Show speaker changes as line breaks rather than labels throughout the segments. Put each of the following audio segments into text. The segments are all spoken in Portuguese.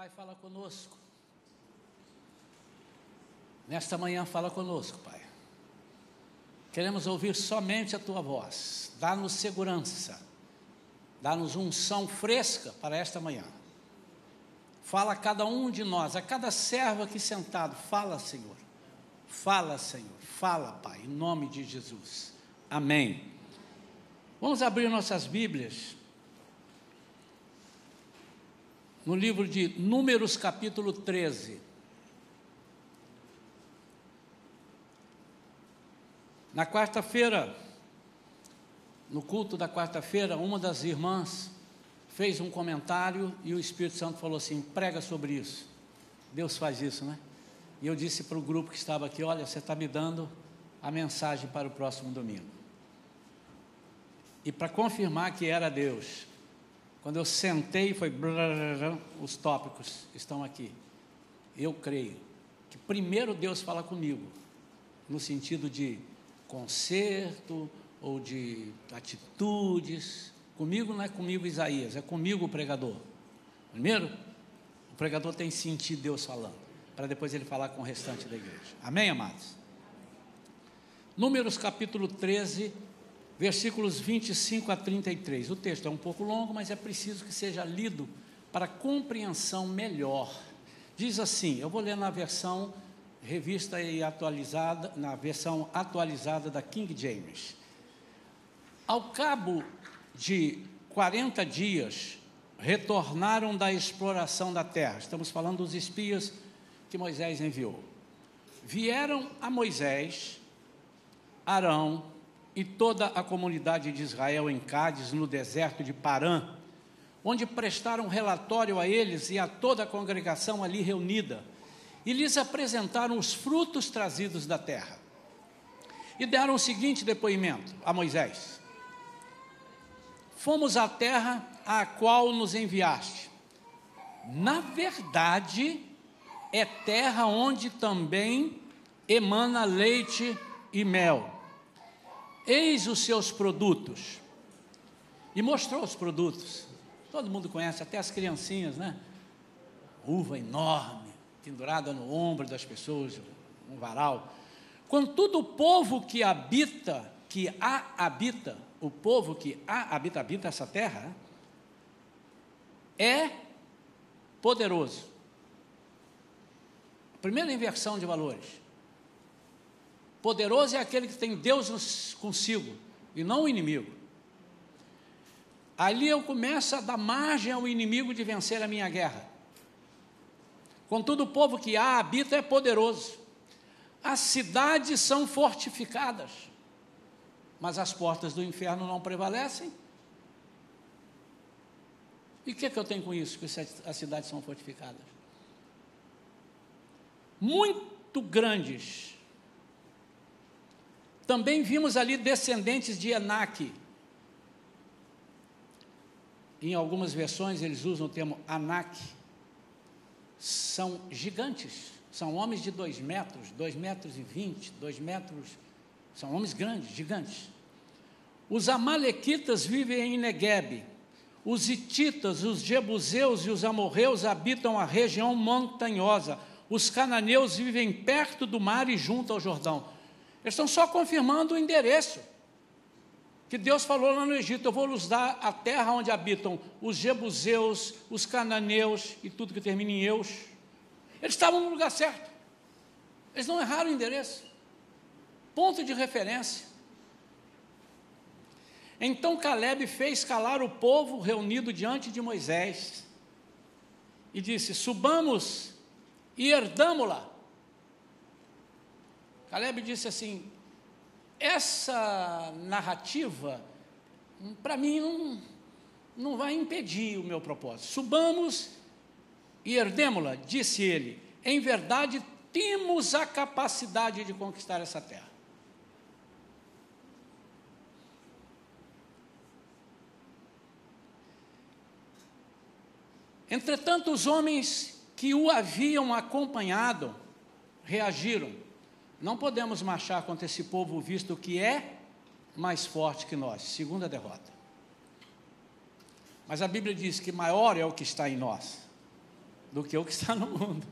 Pai, fala conosco. Nesta manhã, fala conosco, Pai. Queremos ouvir somente a tua voz. Dá-nos segurança. Dá-nos unção fresca para esta manhã. Fala a cada um de nós, a cada servo aqui sentado. Fala, Senhor. Fala, Senhor. Fala, Pai, em nome de Jesus. Amém. Vamos abrir nossas Bíblias no livro de Números, capítulo 13. Na quarta-feira, no culto da quarta-feira, uma das irmãs fez um comentário e o Espírito Santo falou assim: prega sobre isso. Deus faz isso, né? E eu disse para o grupo que estava aqui: olha, você está me dando a mensagem para o próximo domingo. E para confirmar que era Deus, quando eu sentei, foi os tópicos estão aqui. Eu creio que primeiro Deus fala comigo, no sentido de conserto ou de atitudes. Comigo não é comigo Isaías, é comigo o pregador. Primeiro, o pregador tem que sentir Deus falando, para depois ele falar com o restante da igreja. Amém, amados? Números capítulo 13, versículos 25 a 33. O texto é um pouco longo, mas é preciso que seja lido para compreensão melhor. Diz assim: eu vou ler na versão revista e atualizada, na versão atualizada da King James. Ao cabo de 40 dias, retornaram da exploração da terra. Estamos falando dos espias que Moisés enviou. Vieram a Moisés, Arão, e toda a comunidade de Israel em Cádiz, no deserto de Parã, onde prestaram relatório a eles e a toda a congregação ali reunida, e lhes apresentaram os frutos trazidos da terra. E deram o seguinte depoimento a Moisés: Fomos à terra a qual nos enviaste. Na verdade, é terra onde também emana leite e mel Eis os seus produtos. E mostrou os produtos. Todo mundo conhece, até as criancinhas, né? Uva enorme, pendurada no ombro das pessoas, um varal. Contudo, o povo que habita, que a habita, o povo que a habita, habita essa terra, é poderoso. Primeira inversão de valores. Poderoso é aquele que tem Deus consigo e não o inimigo. Ali eu começo a dar margem ao inimigo de vencer a minha guerra. Contudo, o povo que há habita é poderoso. As cidades são fortificadas, mas as portas do inferno não prevalecem. E o que, é que eu tenho com isso, que as cidades são fortificadas? Muito grandes também vimos ali descendentes de Enaque. Em algumas versões eles usam o termo Anak. São gigantes, são homens de dois metros, dois metros e vinte, dois metros, são homens grandes, gigantes. Os amalequitas vivem em Negueb. Os hititas, os jebuseus e os amorreus habitam a região montanhosa. Os cananeus vivem perto do mar e junto ao Jordão. Eles estão só confirmando o endereço. Que Deus falou lá no Egito: Eu vou lhes dar a terra onde habitam os jebuseus, os cananeus e tudo que termina em eus. Eles estavam no lugar certo. Eles não erraram o endereço. Ponto de referência. Então Caleb fez calar o povo reunido diante de Moisés e disse: Subamos e herdamo-la Caleb disse assim: essa narrativa, para mim, não, não vai impedir o meu propósito. Subamos e herdemos-la, disse ele. Em verdade, temos a capacidade de conquistar essa terra. Entretanto, os homens que o haviam acompanhado reagiram não podemos marchar contra esse povo visto que é mais forte que nós. Segunda derrota. Mas a Bíblia diz que maior é o que está em nós do que o que está no mundo.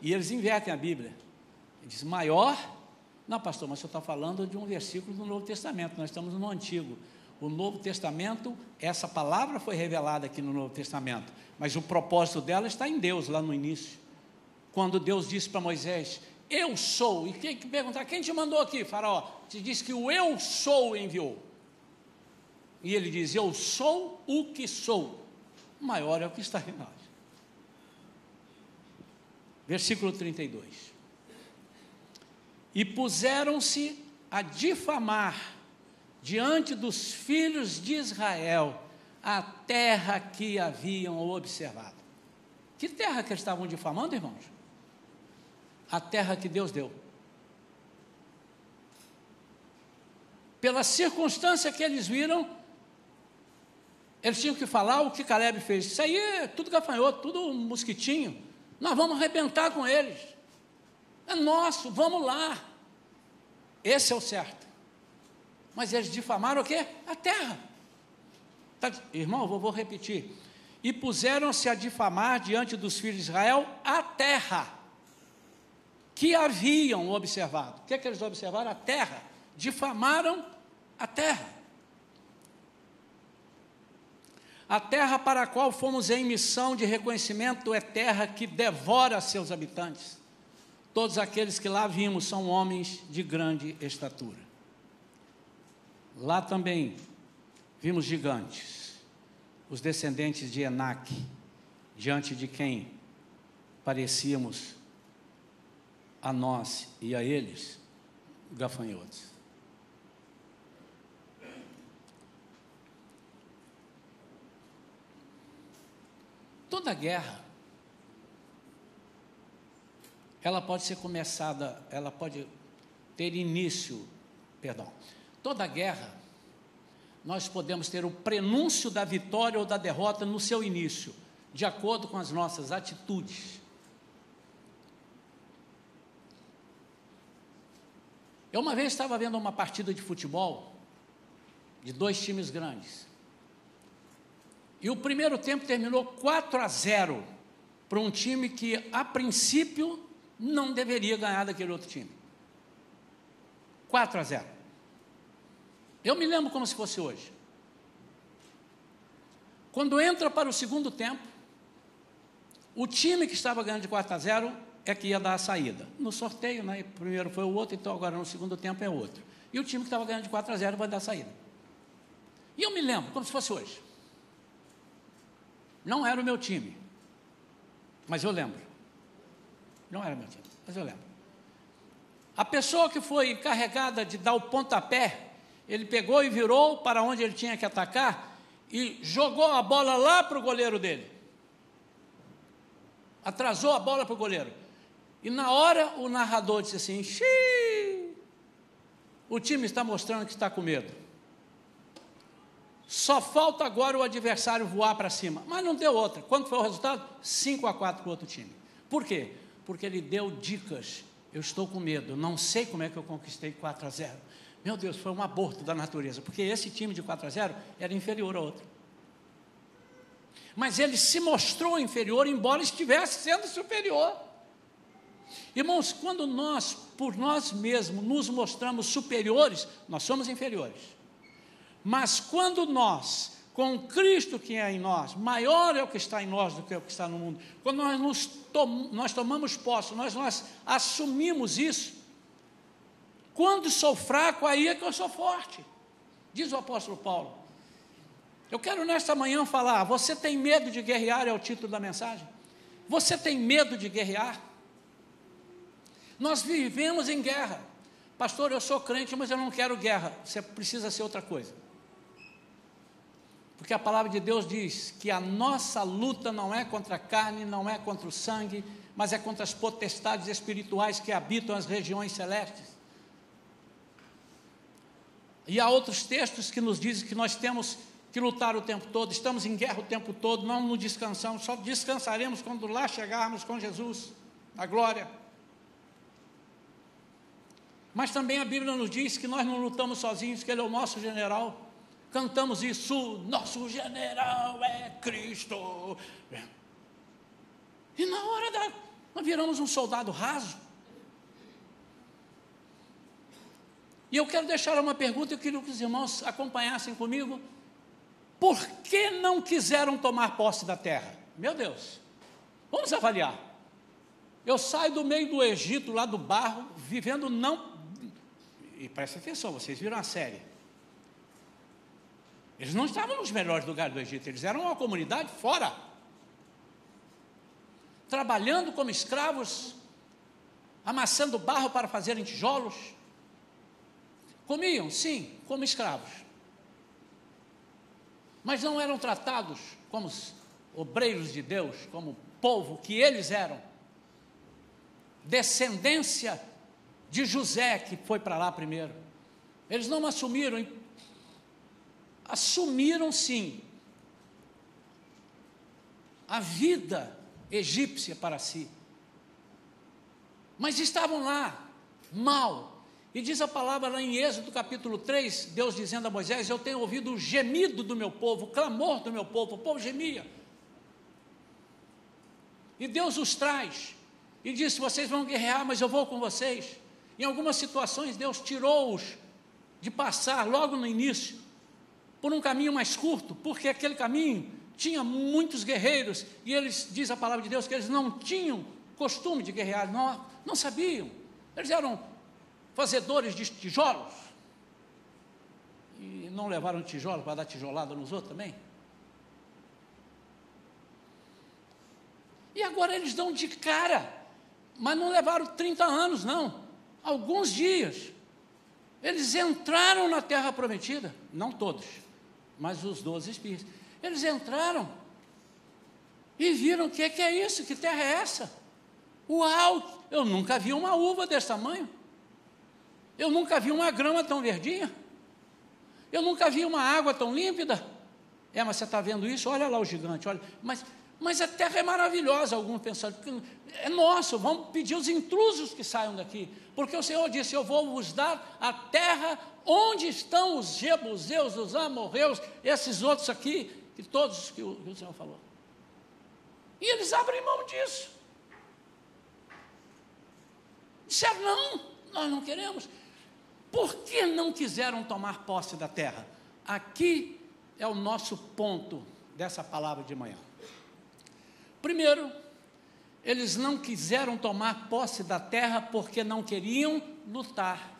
E eles invertem a Bíblia. Ele diz: maior. Não, pastor, mas você está falando de um versículo do Novo Testamento, nós estamos no Antigo. O Novo Testamento, essa palavra foi revelada aqui no Novo Testamento, mas o propósito dela está em Deus, lá no início. Quando Deus disse para Moisés: Eu sou, e tem que perguntar: quem te mandou aqui, Faraó? Te disse que o Eu sou enviou. E ele diz: Eu sou o que sou. Maior é o que está em nós. Versículo 32. E puseram-se a difamar diante dos filhos de Israel a terra que haviam observado. Que terra que eles estavam difamando, irmãos? A terra que Deus deu. Pela circunstância que eles viram, eles tinham que falar o que Caleb fez. Isso aí é tudo gafanhoto, tudo mosquitinho. Nós vamos arrebentar com eles. É nosso, vamos lá. Esse é o certo. Mas eles difamaram o quê? A terra. Tá, irmão, vou, vou repetir. E puseram-se a difamar diante dos filhos de Israel a terra que haviam observado. O que, é que eles observaram? A terra. Difamaram a terra. A terra para a qual fomos em missão de reconhecimento é terra que devora seus habitantes. Todos aqueles que lá vimos são homens de grande estatura. Lá também vimos gigantes, os descendentes de Enac, diante de quem parecíamos a nós e a eles gafanhotos. Toda guerra, ela pode ser começada, ela pode ter início, perdão. Toda guerra, nós podemos ter o prenúncio da vitória ou da derrota no seu início, de acordo com as nossas atitudes. Eu uma vez estava vendo uma partida de futebol de dois times grandes. E o primeiro tempo terminou 4 a 0 para um time que, a princípio, não deveria ganhar daquele outro time. 4 a 0. Eu me lembro como se fosse hoje. Quando entra para o segundo tempo, o time que estava ganhando de 4 a 0 é que ia dar a saída. No sorteio, né, primeiro foi o outro, então agora no segundo tempo é outro. E o time que estava ganhando de 4 a 0 vai dar a saída. E eu me lembro, como se fosse hoje. Não era o meu time, mas eu lembro. Não era meu time, mas eu lembro. A pessoa que foi encarregada de dar o pontapé, ele pegou e virou para onde ele tinha que atacar e jogou a bola lá para o goleiro dele. Atrasou a bola para o goleiro. E na hora o narrador disse assim: Xiii, o time está mostrando que está com medo. Só falta agora o adversário voar para cima. Mas não deu outra. Quanto foi o resultado? 5 a 4 para o outro time. Por quê? Porque ele deu dicas. Eu estou com medo, não sei como é que eu conquistei 4 a 0. Meu Deus, foi um aborto da natureza, porque esse time de 4 a 0 era inferior ao outro. Mas ele se mostrou inferior, embora estivesse sendo superior. Irmãos, quando nós, por nós mesmos, nos mostramos superiores, nós somos inferiores. Mas quando nós, com Cristo que é em nós, maior é o que está em nós do que o que está no mundo, quando nós, nos tom, nós tomamos posse, nós, nós assumimos isso, quando sou fraco, aí é que eu sou forte, diz o apóstolo Paulo. Eu quero nesta manhã falar: você tem medo de guerrear? É o título da mensagem. Você tem medo de guerrear? Nós vivemos em guerra. Pastor, eu sou crente, mas eu não quero guerra. Você precisa ser outra coisa. Porque a palavra de Deus diz que a nossa luta não é contra a carne, não é contra o sangue, mas é contra as potestades espirituais que habitam as regiões celestes. E há outros textos que nos dizem que nós temos que lutar o tempo todo, estamos em guerra o tempo todo, não nos descansamos, só descansaremos quando lá chegarmos com Jesus, na glória. Mas também a Bíblia nos diz que nós não lutamos sozinhos, que Ele é o nosso general. Cantamos isso, nosso general é Cristo. E na hora da. Nós viramos um soldado raso. E eu quero deixar uma pergunta, eu queria que os irmãos acompanhassem comigo. Por que não quiseram tomar posse da terra? Meu Deus, vamos avaliar. Eu saio do meio do Egito, lá do barro, vivendo não. E presta atenção, vocês viram a série. Eles não estavam nos melhores lugares do Egito, eles eram uma comunidade fora. Trabalhando como escravos, amassando barro para fazerem tijolos. Comiam, sim, como escravos. Mas não eram tratados como obreiros de Deus, como povo que eles eram. Descendência de José, que foi para lá primeiro. Eles não assumiram assumiram sim a vida egípcia para si. Mas estavam lá, mal. E diz a palavra lá em Êxodo capítulo 3, Deus dizendo a Moisés: Eu tenho ouvido o gemido do meu povo, o clamor do meu povo, o povo gemia. E Deus os traz e disse: Vocês vão guerrear, mas eu vou com vocês. Em algumas situações, Deus tirou-os de passar logo no início por um caminho mais curto, porque aquele caminho tinha muitos guerreiros, e eles, diz a palavra de Deus, que eles não tinham costume de guerrear, não, não sabiam, eles eram fazedores de tijolos, e não levaram tijolo para dar tijolada nos outros também. E agora eles dão de cara, mas não levaram 30 anos, não, alguns dias. Eles entraram na terra prometida, não todos mas os doze espias. Eles entraram e viram o que, que é isso, que terra é essa? Uau! Eu nunca vi uma uva desse tamanho. Eu nunca vi uma grama tão verdinha. Eu nunca vi uma água tão límpida. É, mas você está vendo isso? Olha lá o gigante, olha. Mas, mas a terra é maravilhosa. Alguns que é nosso, vamos pedir os intrusos que saiam daqui. Porque o Senhor disse: Eu vou vos dar a terra Onde estão os jebuseus, os amorreus, esses outros aqui, que todos que o, que o Senhor falou? E eles abrem mão disso. Disseram, não, nós não queremos. Por que não quiseram tomar posse da terra? Aqui é o nosso ponto dessa palavra de manhã. Primeiro, eles não quiseram tomar posse da terra porque não queriam lutar.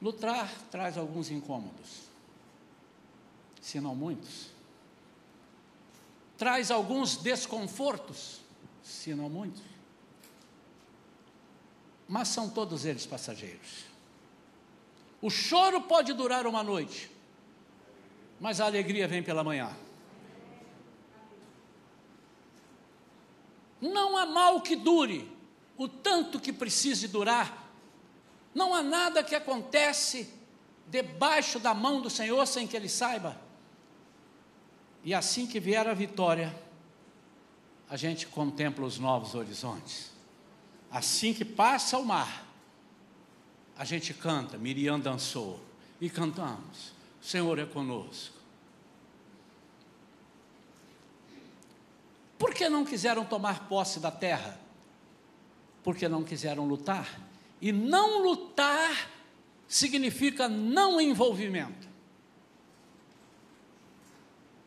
Lutar traz alguns incômodos, se não muitos. Traz alguns desconfortos, se não muitos. Mas são todos eles passageiros. O choro pode durar uma noite, mas a alegria vem pela manhã. Não há mal que dure o tanto que precise durar não há nada que acontece debaixo da mão do Senhor sem que Ele saiba. E assim que vier a vitória, a gente contempla os novos horizontes. Assim que passa o mar, a gente canta, Miriam dançou, e cantamos, Senhor é conosco. Por que não quiseram tomar posse da terra? Porque não quiseram lutar? E não lutar significa não envolvimento.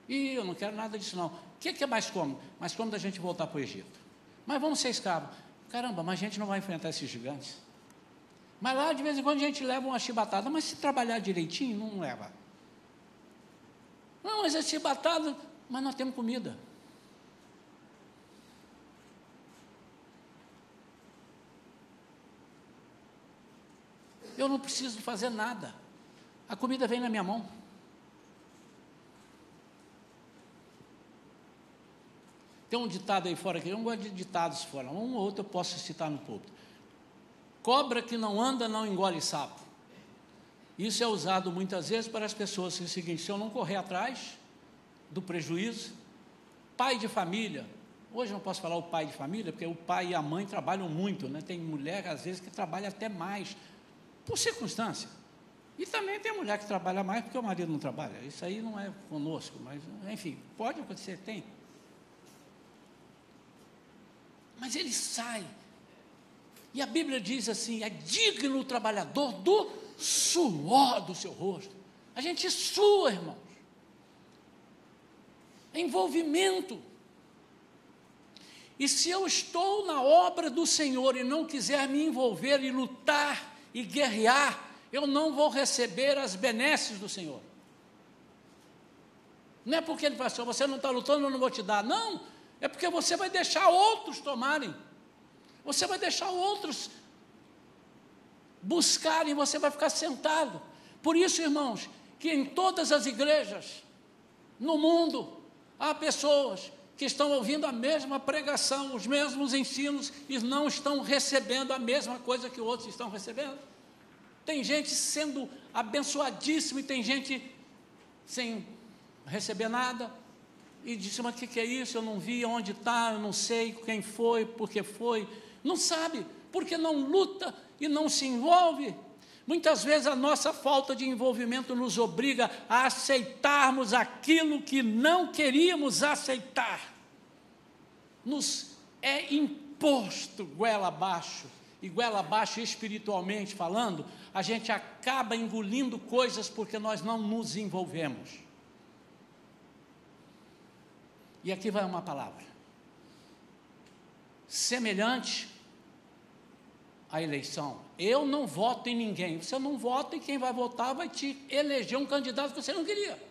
E eu não quero nada disso, não. O que é mais cômodo? Mais cômodo a gente voltar para o Egito. Mas vamos ser escravos. Caramba, mas a gente não vai enfrentar esses gigantes. Mas lá de vez em quando a gente leva uma chibatada, mas se trabalhar direitinho, não leva. Não, mas é chibatada, mas nós temos comida. Eu não preciso fazer nada. A comida vem na minha mão. Tem um ditado aí fora que eu não gosto de ditados fora, um ou outro eu posso citar no público. Cobra que não anda não engole sapo. Isso é usado muitas vezes para as pessoas que é se eu não correr atrás do prejuízo, pai de família, hoje não posso falar o pai de família, porque o pai e a mãe trabalham muito, né? tem mulher às vezes que trabalha até mais por circunstância. E também tem mulher que trabalha mais porque o marido não trabalha. Isso aí não é conosco, mas enfim, pode acontecer, tem. Mas ele sai. E a Bíblia diz assim: é digno o trabalhador do suor do seu rosto. A gente sua, irmãos. Envolvimento. E se eu estou na obra do Senhor e não quiser me envolver e lutar e guerrear, eu não vou receber as benesses do Senhor. Não é porque ele fala assim, você não está lutando, eu não vou te dar. Não, é porque você vai deixar outros tomarem. Você vai deixar outros buscarem, você vai ficar sentado. Por isso, irmãos, que em todas as igrejas no mundo há pessoas que estão ouvindo a mesma pregação, os mesmos ensinos e não estão recebendo a mesma coisa que outros estão recebendo. Tem gente sendo abençoadíssima e tem gente sem receber nada. E disse, mas o que, que é isso? Eu não vi onde está, eu não sei quem foi, por que foi. Não sabe, porque não luta e não se envolve. Muitas vezes a nossa falta de envolvimento nos obriga a aceitarmos aquilo que não queríamos aceitar nos é imposto goela abaixo, e goela abaixo espiritualmente falando, a gente acaba engolindo coisas porque nós não nos envolvemos. E aqui vai uma palavra. Semelhante à eleição. Eu não voto em ninguém. Você não vota e quem vai votar vai te eleger um candidato que você não queria.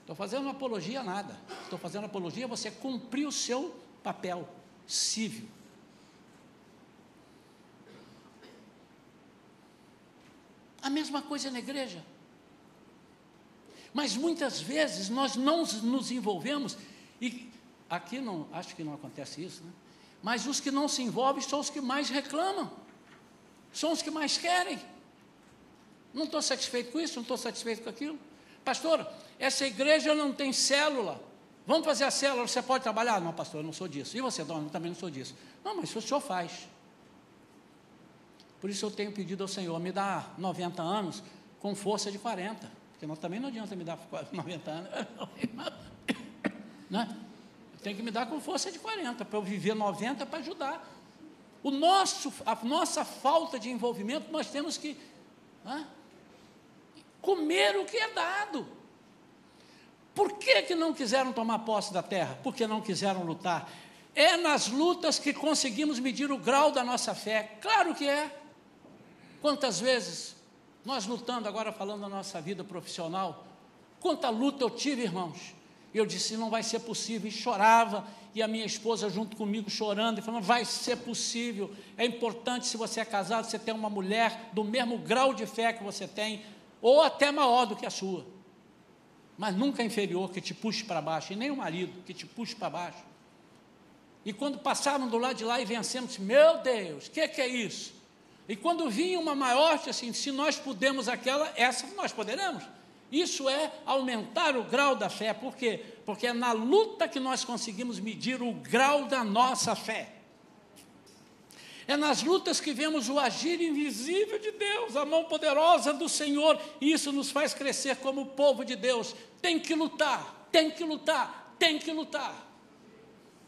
Estou fazendo apologia a nada. Estou fazendo apologia a você cumprir o seu papel civil. A mesma coisa na igreja. Mas muitas vezes nós não nos envolvemos, e aqui não, acho que não acontece isso, né? Mas os que não se envolvem são os que mais reclamam, são os que mais querem. Não estou satisfeito com isso, não estou satisfeito com aquilo. Pastor, essa igreja não tem célula. Vamos fazer a célula, você pode trabalhar? Não, pastor, eu não sou disso. E você, não, eu também não sou disso. Não, mas isso o senhor faz. Por isso eu tenho pedido ao Senhor, me dá 90 anos com força de 40. Porque nós também não adianta me dar 90 anos. Né? Tem que me dar com força de 40, para eu viver 90 para ajudar. O nosso, a nossa falta de envolvimento, nós temos que né, comer o que é dado. Por que, que não quiseram tomar posse da terra? Porque não quiseram lutar. É nas lutas que conseguimos medir o grau da nossa fé. Claro que é. Quantas vezes nós lutando, agora falando da nossa vida profissional, quanta luta eu tive, irmãos. Eu disse, não vai ser possível, e chorava, e a minha esposa junto comigo chorando, e falando, vai ser possível. É importante, se você é casado, você ter uma mulher do mesmo grau de fé que você tem, ou até maior do que a sua mas nunca inferior que te puxe para baixo, e nem o marido que te puxe para baixo. E quando passavam do lado de lá e vencemos, meu Deus, o que, que, é isso? E quando vinha uma maior, assim, se nós podemos aquela, essa nós poderemos. Isso é aumentar o grau da fé, por quê? Porque é na luta que nós conseguimos medir o grau da nossa fé. É nas lutas que vemos o agir invisível de Deus, a mão poderosa do Senhor, e isso nos faz crescer como povo de Deus. Tem que lutar, tem que lutar, tem que lutar.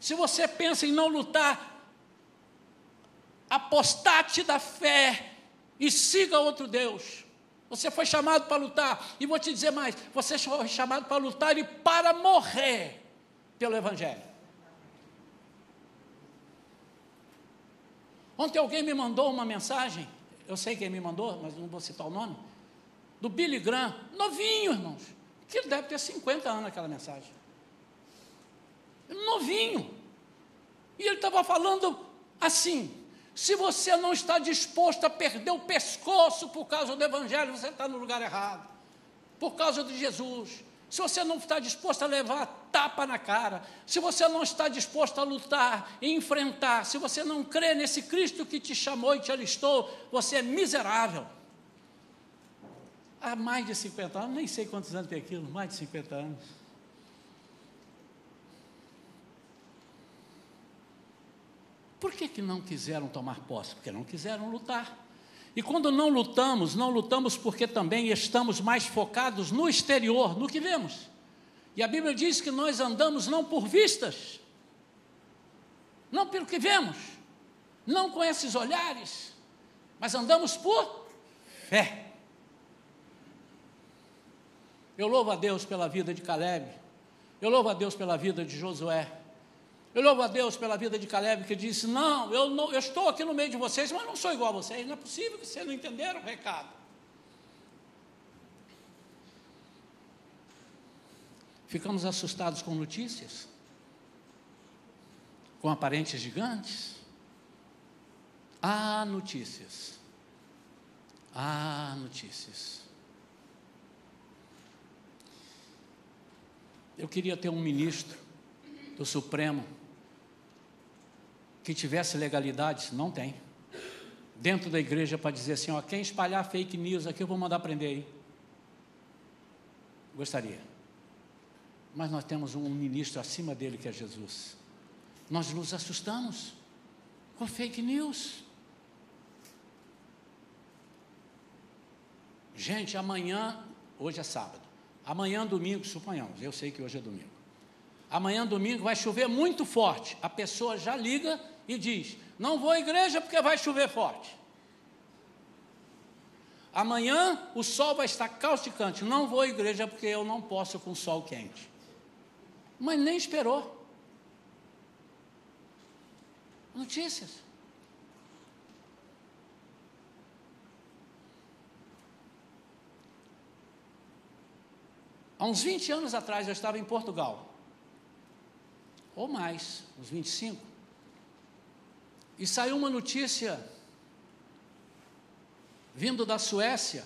Se você pensa em não lutar, apostate da fé e siga outro Deus. Você foi chamado para lutar, e vou te dizer mais: você foi chamado para lutar e para morrer pelo Evangelho. Ontem alguém me mandou uma mensagem, eu sei quem me mandou, mas não vou citar o nome, do Billy Graham, novinho, irmãos, que deve ter 50 anos aquela mensagem. Novinho. E ele estava falando assim: se você não está disposto a perder o pescoço por causa do Evangelho, você está no lugar errado. Por causa de Jesus se você não está disposto a levar tapa na cara, se você não está disposto a lutar e enfrentar, se você não crê nesse Cristo que te chamou e te alistou, você é miserável. Há mais de 50 anos, nem sei quantos anos tem aquilo, mais de 50 anos. Por que, que não quiseram tomar posse? Porque não quiseram lutar. E quando não lutamos, não lutamos porque também estamos mais focados no exterior, no que vemos. E a Bíblia diz que nós andamos não por vistas, não pelo que vemos, não com esses olhares, mas andamos por fé. Eu louvo a Deus pela vida de Caleb, eu louvo a Deus pela vida de Josué, eu louvo a Deus pela vida de Caleb, que disse: Não, eu, não, eu estou aqui no meio de vocês, mas não sou igual a vocês. Não é possível que vocês não entenderam o recado. Ficamos assustados com notícias, com aparentes gigantes. Há notícias. Há notícias. Eu queria ter um ministro do Supremo que tivesse legalidade, não tem. Dentro da igreja para dizer assim, ó, quem espalhar fake news aqui eu vou mandar prender aí. Gostaria. Mas nós temos um ministro acima dele que é Jesus. Nós nos assustamos com fake news. Gente, amanhã, hoje é sábado. Amanhã, domingo, suponhamos, eu sei que hoje é domingo. Amanhã, domingo, vai chover muito forte. A pessoa já liga e diz: Não vou à igreja porque vai chover forte. Amanhã o sol vai estar causticante. Não vou à igreja porque eu não posso com sol quente. Mas nem esperou. Notícias. Há uns 20 anos atrás eu estava em Portugal. Ou mais, uns 25. E saiu uma notícia vindo da Suécia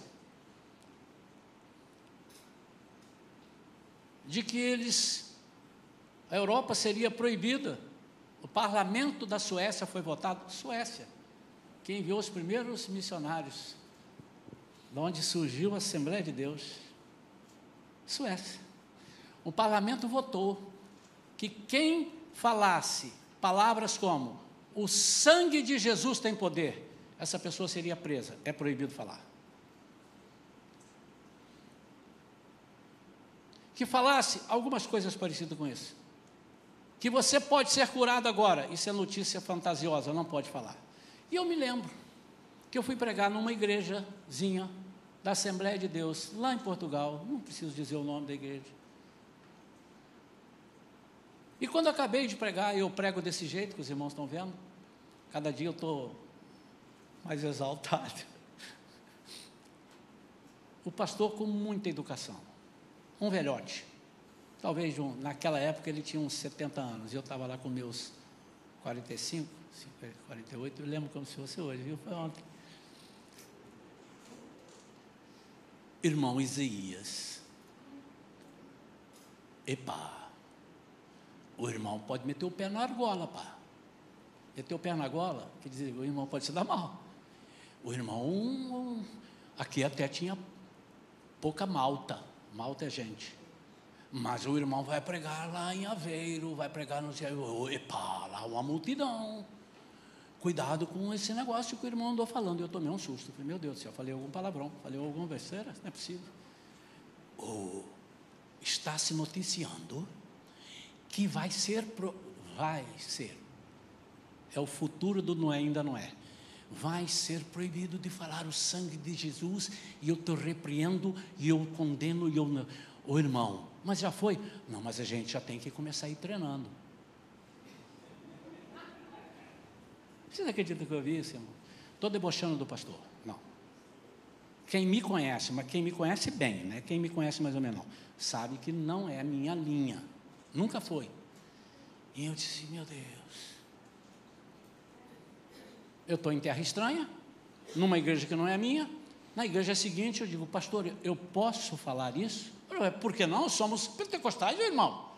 de que eles a Europa seria proibida. O parlamento da Suécia foi votado, Suécia, que enviou os primeiros missionários, de onde surgiu a Assembleia de Deus. Suécia. O parlamento votou que quem falasse palavras como o sangue de Jesus tem poder, essa pessoa seria presa. É proibido falar. Que falasse algumas coisas parecidas com isso. Que você pode ser curado agora. Isso é notícia fantasiosa, não pode falar. E eu me lembro que eu fui pregar numa igrejazinha da Assembleia de Deus, lá em Portugal. Não preciso dizer o nome da igreja. E quando eu acabei de pregar, eu prego desse jeito que os irmãos estão vendo. Cada dia eu estou mais exaltado. O pastor com muita educação, um velhote. Talvez um, naquela época ele tinha uns 70 anos, e eu estava lá com meus 45, 48, eu lembro como se fosse hoje, viu? Foi ontem. Irmão Isaías. Epa, o irmão pode meter o pé na argola, pá meteu o pé na gola, quer dizer, o irmão pode se dar mal. O irmão, aqui até tinha pouca malta, malta é gente. Mas o irmão vai pregar lá em Aveiro, vai pregar no céu, epa, lá uma multidão. Cuidado com esse negócio que o irmão andou falando. Eu tomei um susto. Falei, meu Deus do céu, falei algum palavrão, falei alguma besteira? Não é possível. Oh, está se noticiando que vai ser, pro, vai ser é o futuro do Noé, ainda não é. Vai ser proibido de falar o sangue de Jesus, e eu te repreendo, e eu condeno, e eu. Não. Ô irmão, mas já foi? Não, mas a gente já tem que começar a ir treinando. Você não acredita que eu vi isso, irmão? Estou debochando do pastor. Não. Quem me conhece, mas quem me conhece bem, né? Quem me conhece mais ou menos, não, sabe que não é a minha linha. Nunca foi. E eu disse, meu Deus. Eu estou em terra estranha, numa igreja que não é minha. Na igreja seguinte, eu digo, pastor, eu posso falar isso? Por que não? Somos pentecostais, meu irmão.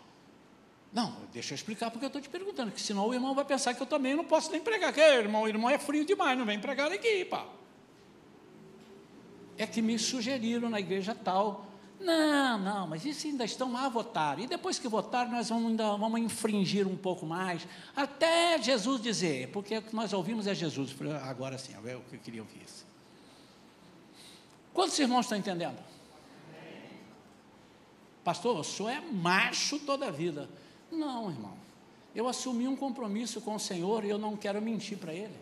Não, deixa eu explicar porque eu estou te perguntando, que senão o irmão vai pensar que eu também não posso nem pregar. Que irmão, o irmão é frio demais, não vem pregar aqui, pá. É que me sugeriram na igreja tal não, não, mas isso ainda estão a votar. E depois que votar, nós vamos, ainda, vamos infringir um pouco mais, até Jesus dizer, porque o que nós ouvimos é Jesus. Agora sim, é o que eu queria ouvir. Quantos irmãos estão entendendo? Pastor, o senhor é macho toda a vida. Não, irmão. Eu assumi um compromisso com o Senhor e eu não quero mentir para Ele.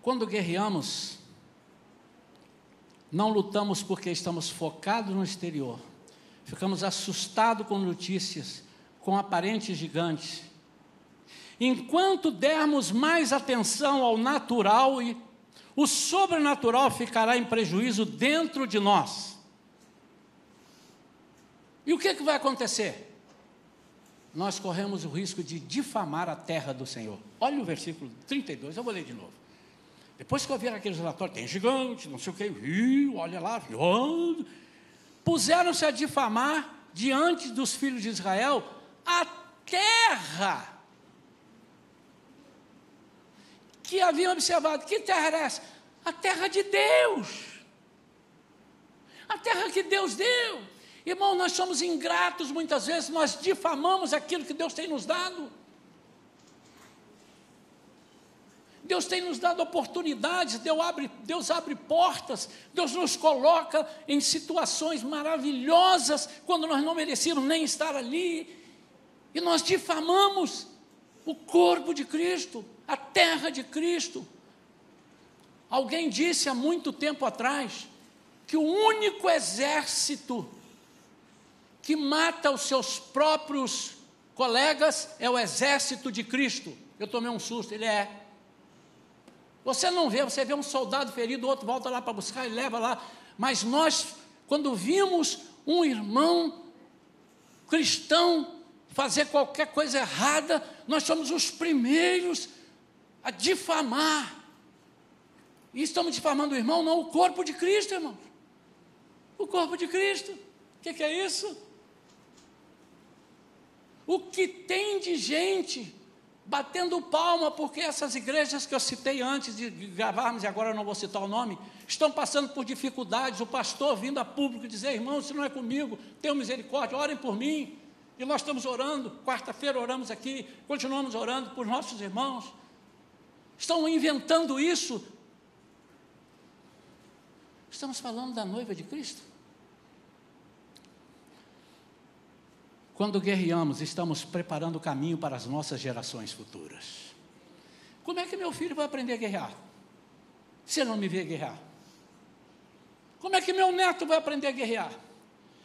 Quando guerreamos, não lutamos porque estamos focados no exterior, ficamos assustados com notícias, com aparentes gigantes. Enquanto dermos mais atenção ao natural, o sobrenatural ficará em prejuízo dentro de nós. E o que, que vai acontecer? Nós corremos o risco de difamar a terra do Senhor. Olha o versículo 32, eu vou ler de novo. Depois que eu vi aqueles relatórios, tem gigante, não sei o que, viu, olha lá, viu, puseram-se a difamar diante dos filhos de Israel a terra que haviam observado. Que terra era essa? A terra de Deus. A terra que Deus deu. Irmão, nós somos ingratos muitas vezes, nós difamamos aquilo que Deus tem nos dado. Deus tem nos dado oportunidades, Deus abre, Deus abre portas, Deus nos coloca em situações maravilhosas quando nós não merecíamos nem estar ali. E nós difamamos o corpo de Cristo, a terra de Cristo. Alguém disse há muito tempo atrás que o único exército que mata os seus próprios colegas é o exército de Cristo. Eu tomei um susto, ele é. Você não vê, você vê um soldado ferido, o outro volta lá para buscar e leva lá. Mas nós, quando vimos um irmão cristão fazer qualquer coisa errada, nós somos os primeiros a difamar. E estamos difamando o irmão, não o corpo de Cristo, irmão. O corpo de Cristo. O que, que é isso? O que tem de gente batendo palma, porque essas igrejas que eu citei antes de gravarmos, e agora eu não vou citar o nome, estão passando por dificuldades. O pastor vindo a público dizer: irmão, se não é comigo, tenham misericórdia, orem por mim. E nós estamos orando, quarta-feira oramos aqui, continuamos orando por nossos irmãos. Estão inventando isso. Estamos falando da noiva de Cristo. Quando guerreamos, estamos preparando o caminho para as nossas gerações futuras. Como é que meu filho vai aprender a guerrear? Se ele não me vê guerrear. Como é que meu neto vai aprender a guerrear?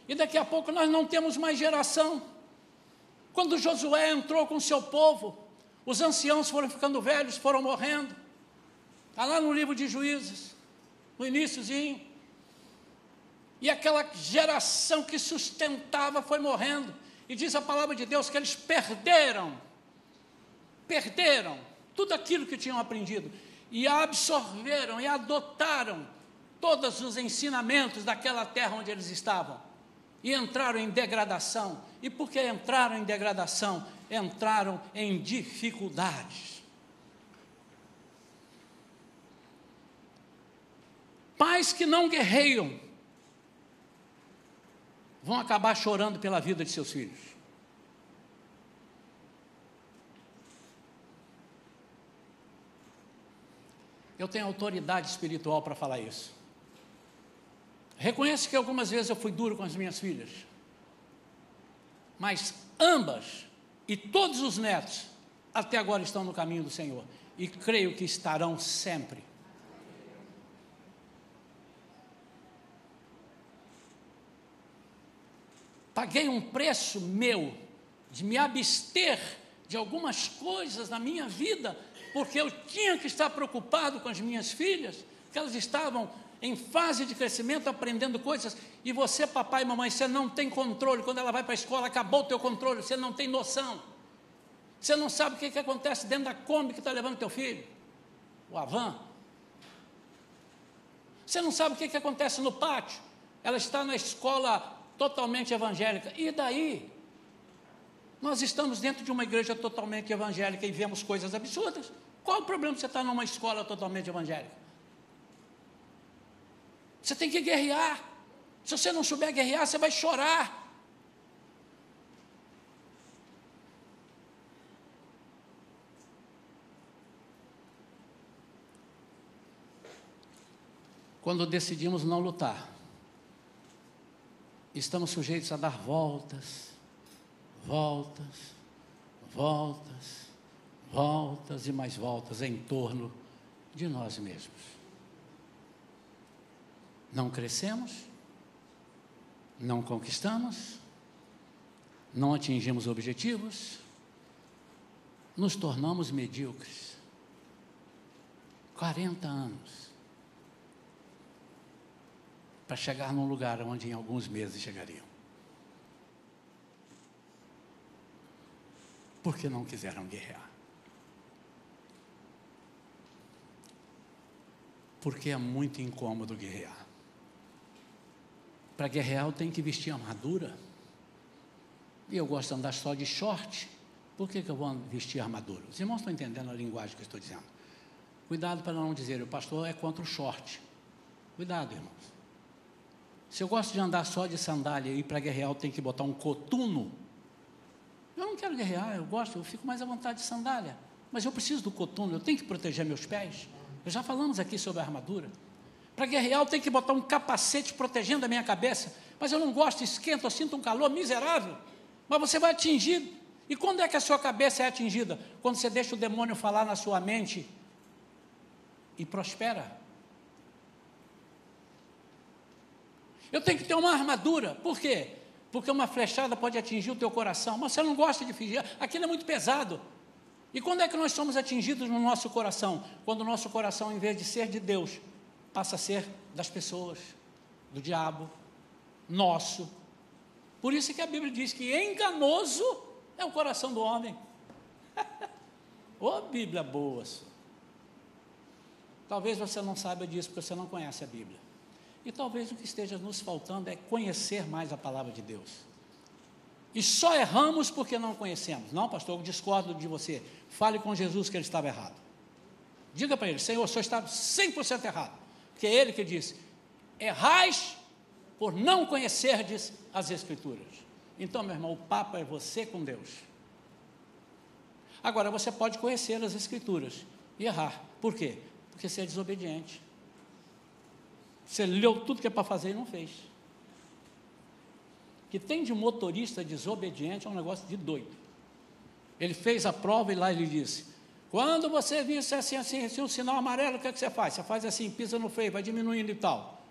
E daqui a pouco nós não temos mais geração. Quando Josué entrou com seu povo, os anciãos foram ficando velhos, foram morrendo. Está lá no livro de Juízes, no iníciozinho. E aquela geração que sustentava foi morrendo. E diz a palavra de Deus que eles perderam, perderam tudo aquilo que tinham aprendido e absorveram e adotaram todos os ensinamentos daquela terra onde eles estavam e entraram em degradação. E porque entraram em degradação, entraram em dificuldades. Pais que não guerreiam, vão acabar chorando pela vida de seus filhos. Eu tenho autoridade espiritual para falar isso. Reconheço que algumas vezes eu fui duro com as minhas filhas, mas ambas e todos os netos até agora estão no caminho do Senhor e creio que estarão sempre. Paguei um preço meu de me abster de algumas coisas na minha vida, porque eu tinha que estar preocupado com as minhas filhas, que elas estavam em fase de crescimento, aprendendo coisas, e você, papai e mamãe, você não tem controle. Quando ela vai para a escola, acabou o teu controle, você não tem noção. Você não sabe o que, que acontece dentro da Kombi que está levando teu filho, o Avan. Você não sabe o que, que acontece no pátio. Ela está na escola totalmente evangélica. E daí? Nós estamos dentro de uma igreja totalmente evangélica e vemos coisas absurdas. Qual o problema de você estar numa escola totalmente evangélica? Você tem que guerrear. Se você não souber guerrear, você vai chorar. quando decidimos não lutar, estamos sujeitos a dar voltas, voltas, voltas, voltas e mais voltas em torno de nós mesmos. Não crescemos, não conquistamos, não atingimos objetivos, nos tornamos medíocres. 40 anos para chegar num lugar onde em alguns meses chegariam. Porque não quiseram guerrear. Porque é muito incômodo guerrear. Para guerrear eu tenho que vestir armadura. E eu gosto de andar só de short. Por que, que eu vou vestir armadura? Os irmãos estão entendendo a linguagem que eu estou dizendo. Cuidado para não dizer, o pastor é contra o short. Cuidado, irmãos. Se eu gosto de andar só de sandália e ir para guerrear, eu tenho que botar um cotuno. Eu não quero guerrear, eu gosto, eu fico mais à vontade de sandália. Mas eu preciso do cotuno, eu tenho que proteger meus pés. Eu já falamos aqui sobre a armadura. Para guerrear, eu tenho que botar um capacete protegendo a minha cabeça. Mas eu não gosto, esquento, eu sinto um calor miserável. Mas você vai atingir. E quando é que a sua cabeça é atingida? Quando você deixa o demônio falar na sua mente e prospera. Eu tenho que ter uma armadura. Por quê? Porque uma flechada pode atingir o teu coração. Mas você não gosta de fingir. Aquilo é muito pesado. E quando é que nós somos atingidos no nosso coração? Quando o nosso coração, em vez de ser de Deus, passa a ser das pessoas, do diabo, nosso. Por isso que a Bíblia diz que enganoso é o coração do homem. Ô oh, Bíblia boa! Talvez você não saiba disso porque você não conhece a Bíblia. E talvez o que esteja nos faltando é conhecer mais a palavra de Deus. E só erramos porque não conhecemos. Não, pastor, eu discordo de você. Fale com Jesus que ele estava errado. Diga para ele, Senhor, o senhor está 100% errado que é ele que disse: errais por não conhecerdes as Escrituras. Então, meu irmão, o papo é você com Deus. Agora, você pode conhecer as Escrituras e errar. Por quê? Porque você é desobediente. Você leu tudo que é para fazer e não fez. que tem de motorista desobediente é um negócio de doido. Ele fez a prova e lá ele disse: quando você visse assim, assim, assim, um sinal amarelo, o que, é que você faz? Você faz assim, pisa no freio, vai diminuindo e tal.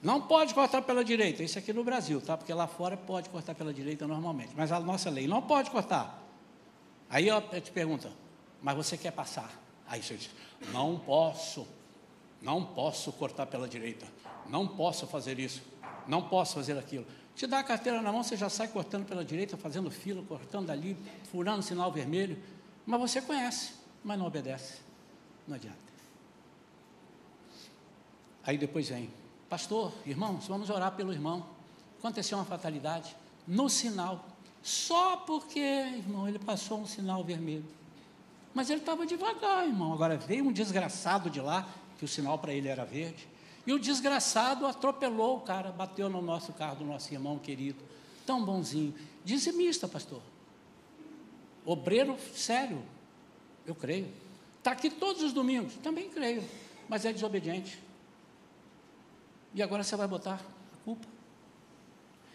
Não pode cortar pela direita, isso aqui no Brasil, tá? Porque lá fora pode cortar pela direita normalmente, mas a nossa lei não pode cortar. Aí eu te pergunto, mas você quer passar? Aí você diz, não posso, não posso cortar pela direita, não posso fazer isso, não posso fazer aquilo. Te dá a carteira na mão, você já sai cortando pela direita, fazendo fila, cortando ali, furando sinal vermelho. Mas você conhece, mas não obedece. Não adianta. Aí depois vem, pastor, irmãos, vamos orar pelo irmão. Aconteceu uma fatalidade no sinal, só porque, irmão, ele passou um sinal vermelho. Mas ele estava devagar, irmão. Agora veio um desgraçado de lá, que o sinal para ele era verde. E o desgraçado atropelou o cara, bateu no nosso carro do nosso irmão querido, tão bonzinho. Dizimista, pastor. Obreiro sério, eu creio. Está aqui todos os domingos, também creio, mas é desobediente. E agora você vai botar a culpa.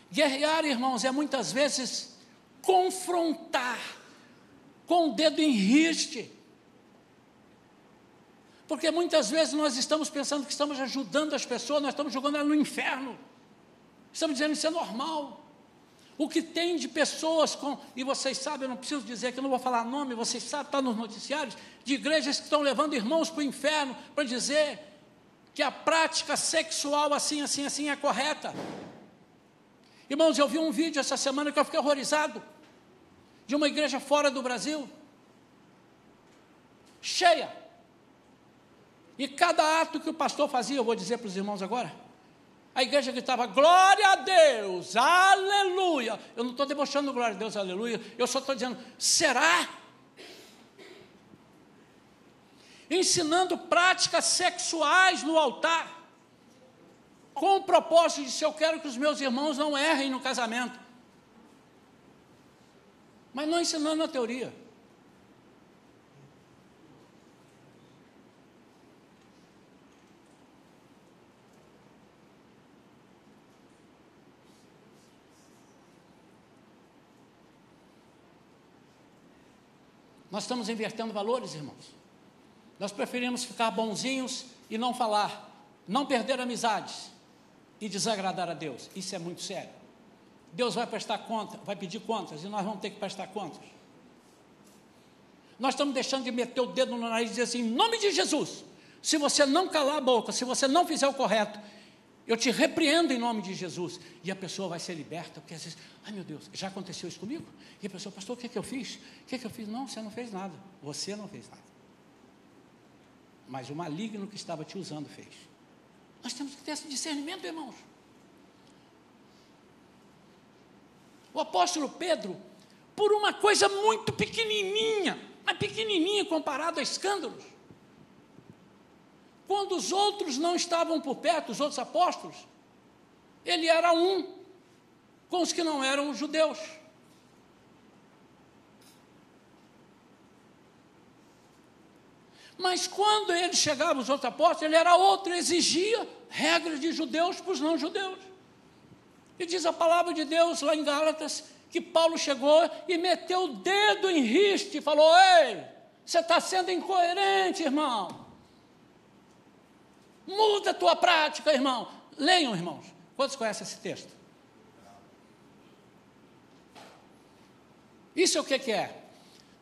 Guerrear, irmãos, é muitas vezes confrontar com o dedo em riste porque muitas vezes nós estamos pensando que estamos ajudando as pessoas, nós estamos jogando elas no inferno. Estamos dizendo isso é normal. O que tem de pessoas com, e vocês sabem, eu não preciso dizer que eu não vou falar nome, vocês sabem, está nos noticiários, de igrejas que estão levando irmãos para o inferno para dizer que a prática sexual assim, assim, assim é correta. Irmãos, eu vi um vídeo essa semana que eu fiquei horrorizado, de uma igreja fora do Brasil, cheia, e cada ato que o pastor fazia, eu vou dizer para os irmãos agora, a igreja gritava: Glória a Deus, aleluia. Eu não estou debochando glória a Deus, aleluia. Eu só estou dizendo: será? Ensinando práticas sexuais no altar, com o propósito de se eu quero que os meus irmãos não errem no casamento, mas não ensinando a teoria. Nós estamos invertendo valores, irmãos. Nós preferimos ficar bonzinhos e não falar, não perder amizades e desagradar a Deus. Isso é muito sério. Deus vai prestar conta, vai pedir contas e nós vamos ter que prestar contas. Nós estamos deixando de meter o dedo no nariz e dizer assim: em nome de Jesus, se você não calar a boca, se você não fizer o correto, eu te repreendo em nome de Jesus. E a pessoa vai ser liberta, porque às vezes, ai meu Deus, já aconteceu isso comigo? E a pessoa, pastor, o que, é que eu fiz? O que, é que eu fiz? Não, você não fez nada. Você não fez nada. Mas o maligno que estava te usando fez. Nós temos que ter esse discernimento, irmãos. O apóstolo Pedro, por uma coisa muito pequenininha, mas pequenininha comparado a escândalos, quando os outros não estavam por perto, os outros apóstolos, ele era um com os que não eram judeus. Mas quando ele chegava, os outros apóstolos, ele era outro, exigia regras de judeus para os não-judeus. E diz a palavra de Deus lá em Gálatas que Paulo chegou e meteu o dedo em riste e falou: Ei, você está sendo incoerente, irmão. Muda a tua prática, irmão. Leiam, irmãos. Quantos conhecem esse texto? Isso é o que, que é?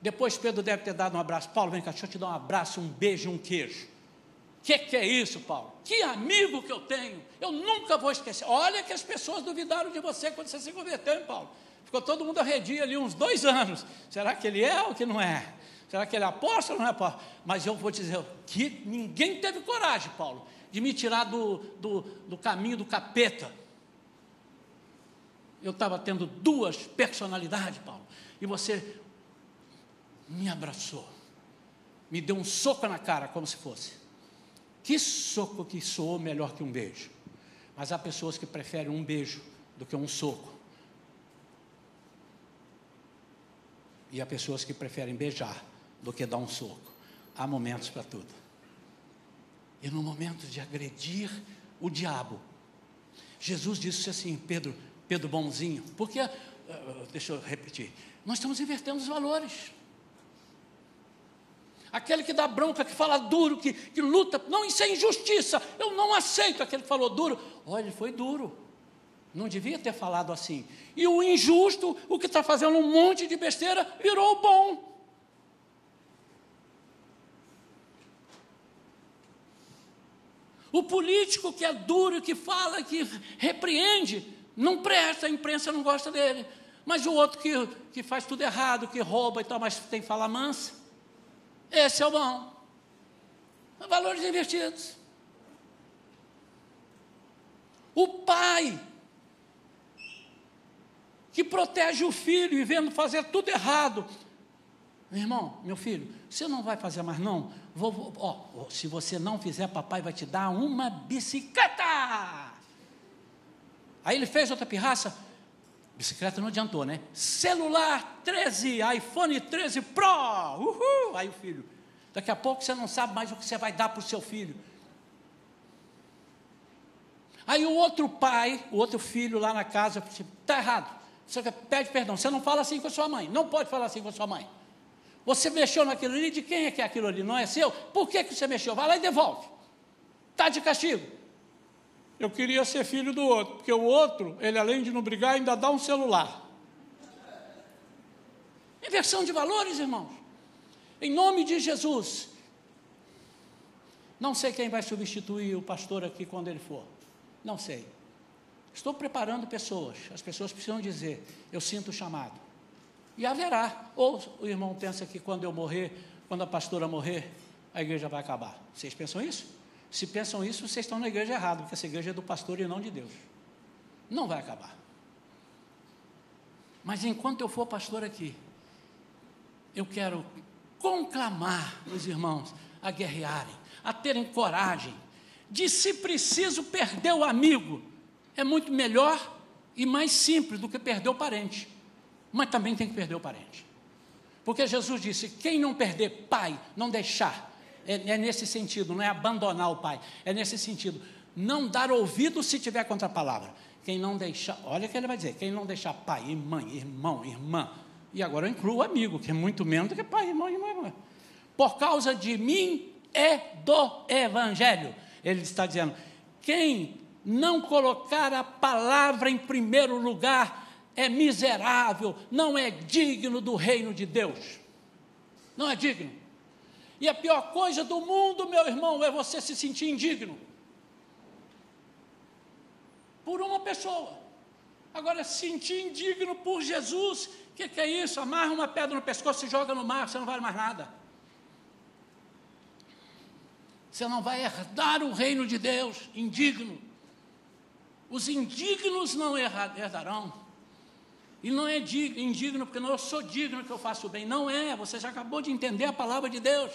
Depois Pedro deve ter dado um abraço. Paulo, vem cá, deixa eu te dar um abraço, um beijo, um queijo. O que, que é isso, Paulo? Que amigo que eu tenho. Eu nunca vou esquecer. Olha que as pessoas duvidaram de você quando você se converteu, hein, Paulo? Ficou todo mundo arredio ali uns dois anos. Será que ele é ou que não é? Será que ele é apóstolo ou não é apóstolo? Mas eu vou dizer que ninguém teve coragem, Paulo, de me tirar do, do, do caminho do capeta. Eu estava tendo duas personalidades, Paulo, e você me abraçou, me deu um soco na cara, como se fosse. Que soco que soou melhor que um beijo. Mas há pessoas que preferem um beijo do que um soco. E há pessoas que preferem beijar do que dar um soco. Há momentos para tudo. E no momento de agredir o diabo, Jesus disse assim, Pedro, Pedro bonzinho, porque, uh, deixa eu repetir, nós estamos invertendo os valores. Aquele que dá bronca, que fala duro, que, que luta, não, isso é injustiça, eu não aceito aquele que falou duro. Olha, ele foi duro, não devia ter falado assim. E o injusto, o que está fazendo um monte de besteira, virou bom. O político que é duro, que fala, que repreende, não presta, a imprensa não gosta dele. Mas o outro que, que faz tudo errado, que rouba e tal, mas tem fala mansa, esse é o bom. Valores invertidos. O pai que protege o filho e vendo fazer tudo errado. Meu irmão, meu filho, você não vai fazer mais não? Vou, ó, se você não fizer, papai vai te dar uma bicicleta. Aí ele fez outra pirraça, bicicleta não adiantou, né? Celular 13, iPhone 13 Pro, uhul! Aí o filho, daqui a pouco você não sabe mais o que você vai dar para o seu filho. Aí o outro pai, o outro filho lá na casa, está errado. Você pede perdão, você não fala assim com a sua mãe, não pode falar assim com a sua mãe. Você mexeu naquilo ali, de quem é que é aquilo ali? Não é seu? Por que, que você mexeu? Vai lá e devolve. Está de castigo. Eu queria ser filho do outro, porque o outro, ele além de não brigar, ainda dá um celular. Inversão de valores, irmãos. Em nome de Jesus. Não sei quem vai substituir o pastor aqui quando ele for. Não sei. Estou preparando pessoas. As pessoas precisam dizer: Eu sinto o chamado. E haverá. Ou o irmão pensa que quando eu morrer, quando a pastora morrer, a igreja vai acabar. Vocês pensam isso? Se pensam isso, vocês estão na igreja errada, porque essa igreja é do pastor e não de Deus. Não vai acabar. Mas enquanto eu for pastor aqui, eu quero conclamar os irmãos a guerrearem, a terem coragem, de se preciso perder o amigo, é muito melhor e mais simples do que perder o parente mas também tem que perder o parente. Porque Jesus disse: quem não perder pai, não deixar, é, é nesse sentido, não é abandonar o pai, é nesse sentido, não dar ouvido se tiver contra a palavra. Quem não deixar, olha o que ele vai dizer: quem não deixar pai, mãe, irmão, irmã, E agora eu incluo amigo, que é muito menos do que pai, irmão, irmão, irmão. Por causa de mim é do Evangelho. Ele está dizendo: quem não colocar a palavra em primeiro lugar é miserável, não é digno do reino de Deus. Não é digno. E a pior coisa do mundo, meu irmão, é você se sentir indigno por uma pessoa. Agora, sentir indigno por Jesus, o que, que, é isso? Amarra uma pedra no pescoço e joga no mar, você não vale mais nada. Você não vai herdar o reino de Deus, indigno. Os indignos não herdarão. E não é indigno porque não, eu sou digno que eu faço o bem. Não é, você já acabou de entender a palavra de Deus.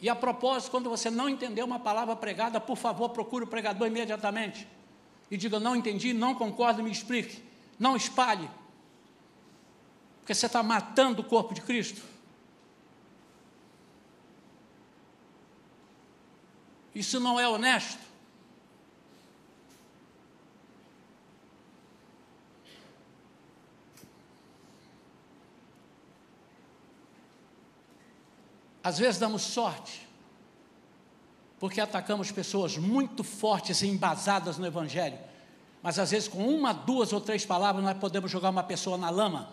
E a propósito, quando você não entendeu uma palavra pregada, por favor, procure o pregador imediatamente. E diga: não entendi, não concordo, me explique. Não espalhe. Porque você está matando o corpo de Cristo. Isso não é honesto. Às vezes damos sorte, porque atacamos pessoas muito fortes e embasadas no Evangelho, mas às vezes com uma, duas ou três palavras nós podemos jogar uma pessoa na lama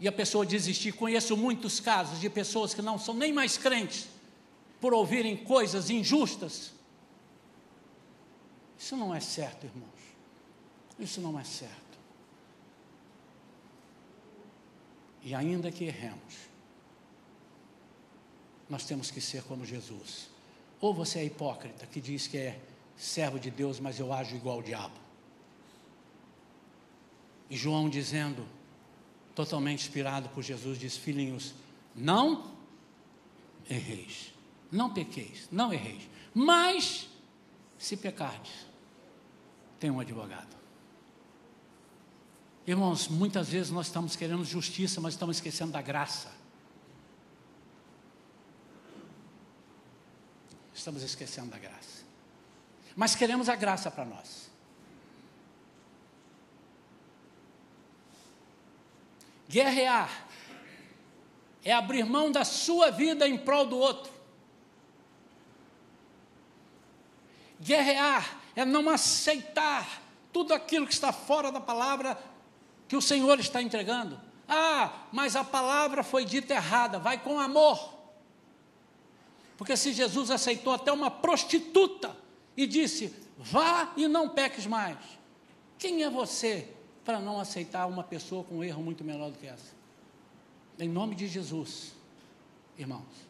e a pessoa desistir. Conheço muitos casos de pessoas que não são nem mais crentes por ouvirem coisas injustas. Isso não é certo, irmãos. Isso não é certo. E ainda que erremos, nós temos que ser como Jesus. Ou você é hipócrita, que diz que é servo de Deus, mas eu ajo igual ao diabo. E João dizendo, totalmente inspirado por Jesus, diz: Filhinhos, não erreis, não pequeis, não erreis, mas se pecardes, tem um advogado. Irmãos, muitas vezes nós estamos querendo justiça, mas estamos esquecendo da graça. Estamos esquecendo da graça. Mas queremos a graça para nós. Guerrear é abrir mão da sua vida em prol do outro. Guerrear é não aceitar tudo aquilo que está fora da palavra que o Senhor está entregando. Ah, mas a palavra foi dita errada, vai com amor. Porque se Jesus aceitou até uma prostituta e disse: vá e não peques mais, quem é você para não aceitar uma pessoa com um erro muito menor do que essa? Em nome de Jesus, irmãos.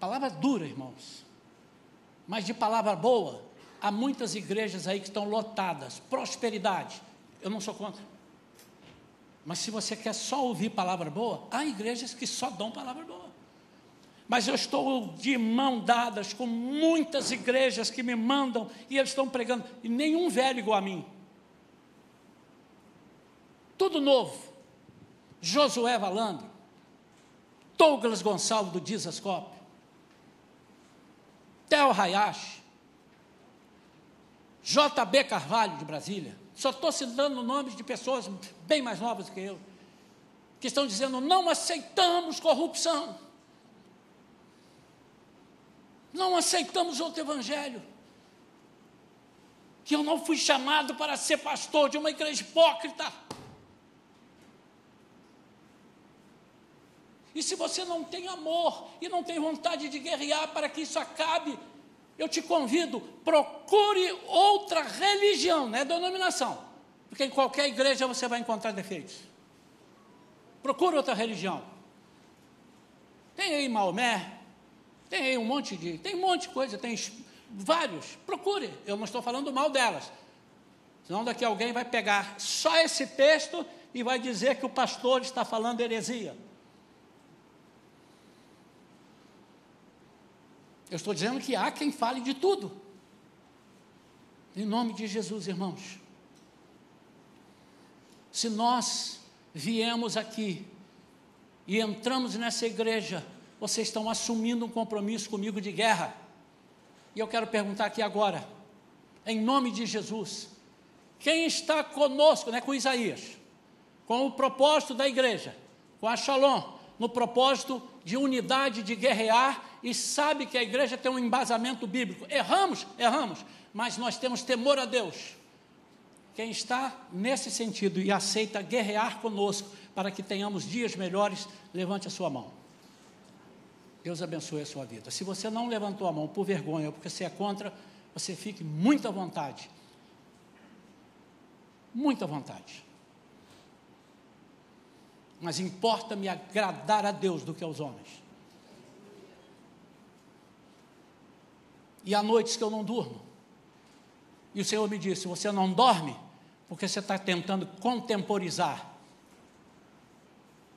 Palavra dura, irmãos. Mas de palavra boa, há muitas igrejas aí que estão lotadas. Prosperidade. Eu não sou contra. Mas se você quer só ouvir palavra boa, há igrejas que só dão palavra boa. Mas eu estou de mão dadas com muitas igrejas que me mandam e eles estão pregando, e nenhum velho igual a mim. Tudo novo. Josué Valandro, Douglas Gonçalves do Dizascope, Theo Hayashi, JB Carvalho de Brasília. Só estou citando nomes de pessoas bem mais novas que eu, que estão dizendo: não aceitamos corrupção. Não aceitamos outro evangelho. Que eu não fui chamado para ser pastor de uma igreja hipócrita. E se você não tem amor e não tem vontade de guerrear para que isso acabe, eu te convido, procure outra religião, não é denominação, porque em qualquer igreja você vai encontrar defeitos. Procure outra religião. Tem aí Maomé, tem um monte de. Tem um monte de coisa, tem vários. Procure. Eu não estou falando mal delas. Senão daqui alguém vai pegar só esse texto e vai dizer que o pastor está falando heresia. Eu estou dizendo que há quem fale de tudo. Em nome de Jesus, irmãos. Se nós viemos aqui e entramos nessa igreja vocês estão assumindo um compromisso comigo de guerra. E eu quero perguntar aqui agora, em nome de Jesus, quem está conosco, não é com Isaías, com o propósito da igreja, com a Shalom, no propósito de unidade, de guerrear, e sabe que a igreja tem um embasamento bíblico. Erramos, erramos, mas nós temos temor a Deus. Quem está nesse sentido e aceita guerrear conosco para que tenhamos dias melhores, levante a sua mão. Deus abençoe a sua vida. Se você não levantou a mão por vergonha ou porque você é contra, você fique muito à vontade. Muito à vontade. Mas importa-me agradar a Deus do que aos homens. E há noites que eu não durmo. E o Senhor me disse: Você não dorme porque você está tentando contemporizar.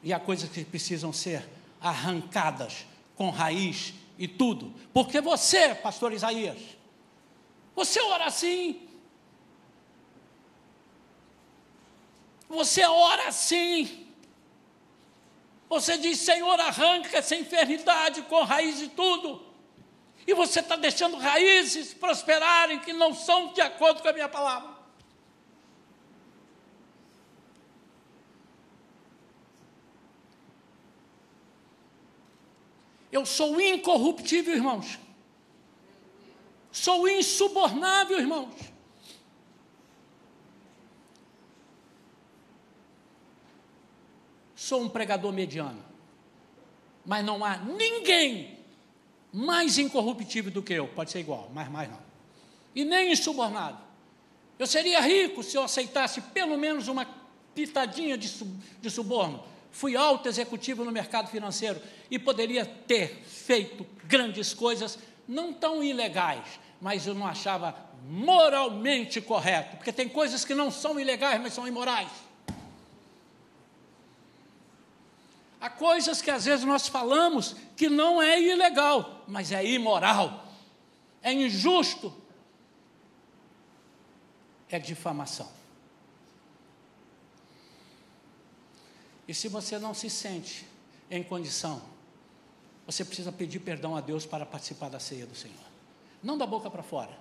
E há coisas que precisam ser arrancadas com raiz e tudo. Porque você, pastor Isaías, você ora assim. Você ora assim. Você diz, Senhor, arranca essa enfermidade com raiz e tudo. E você está deixando raízes prosperarem que não são de acordo com a minha palavra. Eu sou incorruptível, irmãos. Sou insubornável, irmãos. Sou um pregador mediano. Mas não há ninguém mais incorruptível do que eu. Pode ser igual, mas mais não. E nem insubornável. Eu seria rico se eu aceitasse pelo menos uma pitadinha de, de suborno fui alto executivo no mercado financeiro e poderia ter feito grandes coisas, não tão ilegais, mas eu não achava moralmente correto, porque tem coisas que não são ilegais, mas são imorais. Há coisas que às vezes nós falamos que não é ilegal, mas é imoral, é injusto, é difamação. E se você não se sente em condição, você precisa pedir perdão a Deus para participar da ceia do Senhor. Não da boca para fora,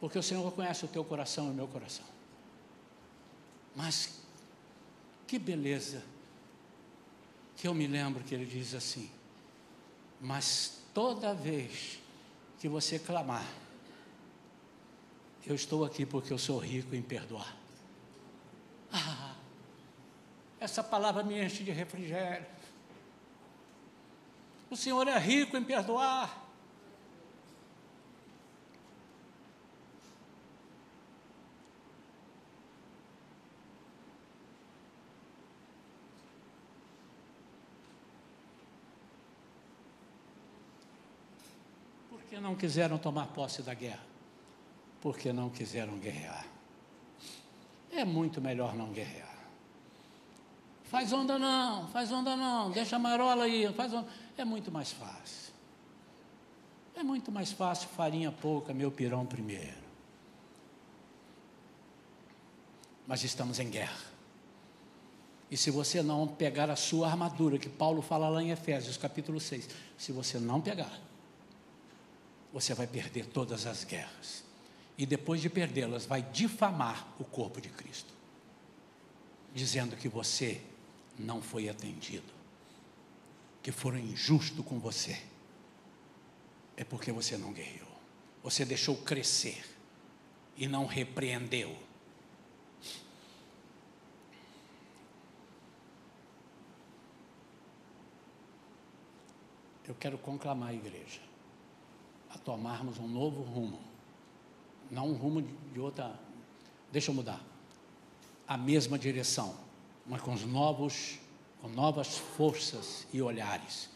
porque o Senhor conhece o teu coração e o meu coração. Mas que beleza que eu me lembro que ele diz assim: Mas toda vez que você clamar, eu estou aqui porque eu sou rico em perdoar. Ah, essa palavra me enche de refrigério. O Senhor é rico em perdoar. Por que não quiseram tomar posse da guerra? Porque não quiseram guerrear. É muito melhor não guerrear. Faz onda não, faz onda não, deixa a marola aí, faz onda. É muito mais fácil. É muito mais fácil, farinha pouca, meu pirão primeiro. Mas estamos em guerra. E se você não pegar a sua armadura, que Paulo fala lá em Efésios capítulo 6, se você não pegar, você vai perder todas as guerras. E depois de perdê-las, vai difamar o corpo de Cristo, dizendo que você não foi atendido, que foram injustos com você, é porque você não guerreou, você deixou crescer e não repreendeu. Eu quero conclamar a igreja a tomarmos um novo rumo, não um rumo de outra, deixa eu mudar, a mesma direção mas com os novos, com novas forças e olhares.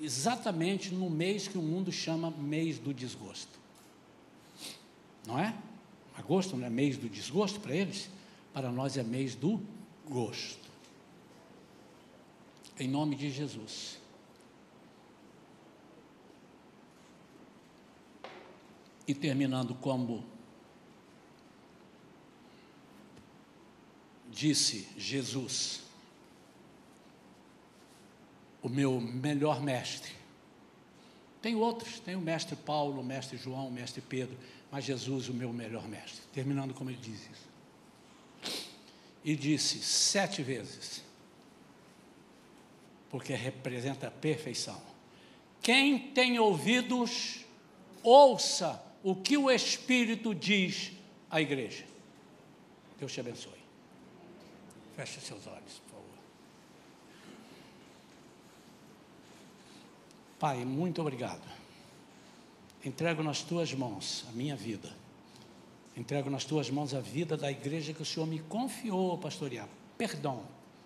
Exatamente no mês que o mundo chama mês do desgosto. Não é? Agosto não é mês do desgosto para eles? Para nós é mês do gosto. Em nome de Jesus. E terminando como disse Jesus, o meu melhor mestre. Tem outros, tem o mestre Paulo, o mestre João, o mestre Pedro, mas Jesus, o meu melhor mestre. Terminando como ele diz isso. e disse sete vezes, porque representa a perfeição. Quem tem ouvidos, ouça o que o Espírito diz à igreja. Deus te abençoe. Feche seus olhos, por favor. Pai, muito obrigado. Entrego nas tuas mãos a minha vida. Entrego nas tuas mãos a vida da igreja que o Senhor me confiou pastorear. Perdão,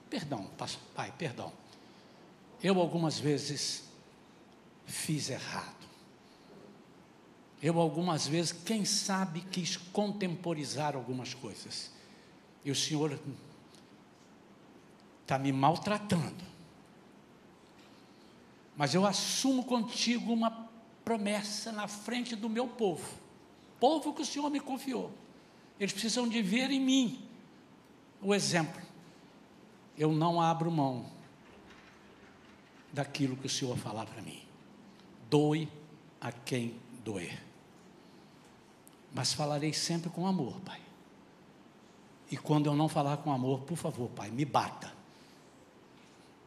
perdão, Pai, perdão. Eu algumas vezes fiz errado. Eu algumas vezes, quem sabe, quis contemporizar algumas coisas. E o Senhor está me maltratando. Mas eu assumo contigo uma promessa na frente do meu povo, povo que o Senhor me confiou. Eles precisam de ver em mim o exemplo. Eu não abro mão daquilo que o Senhor falar para mim. Doe a quem doer. Mas falarei sempre com amor, Pai. E quando eu não falar com amor, por favor, Pai, me bata.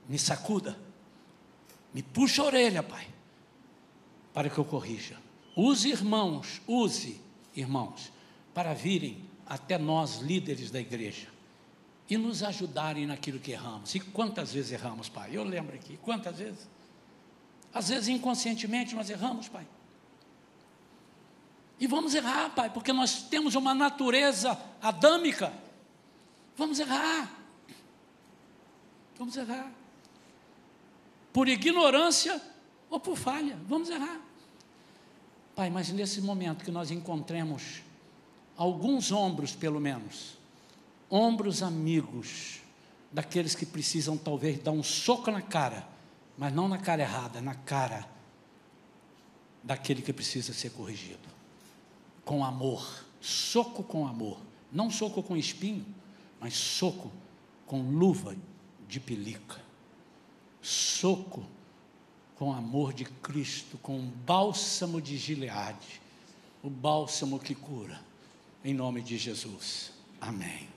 Me sacuda. Me puxa a orelha, Pai. Para que eu corrija. Use irmãos, use irmãos, para virem até nós, líderes da igreja, e nos ajudarem naquilo que erramos. E quantas vezes erramos, Pai? Eu lembro aqui, quantas vezes? Às vezes inconscientemente nós erramos, Pai. E vamos errar, Pai, porque nós temos uma natureza adâmica. Vamos errar. Vamos errar. Por ignorância ou por falha. Vamos errar. Pai, mas nesse momento que nós encontremos alguns ombros, pelo menos, ombros amigos, daqueles que precisam talvez dar um soco na cara, mas não na cara errada, na cara daquele que precisa ser corrigido com amor, soco com amor, não soco com espinho, mas soco com luva de pelica, soco com amor de Cristo, com um bálsamo de Gileade, o bálsamo que cura, em nome de Jesus. Amém.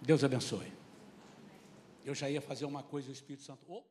Deus abençoe. Eu já ia fazer uma coisa, o Espírito Santo. Oh.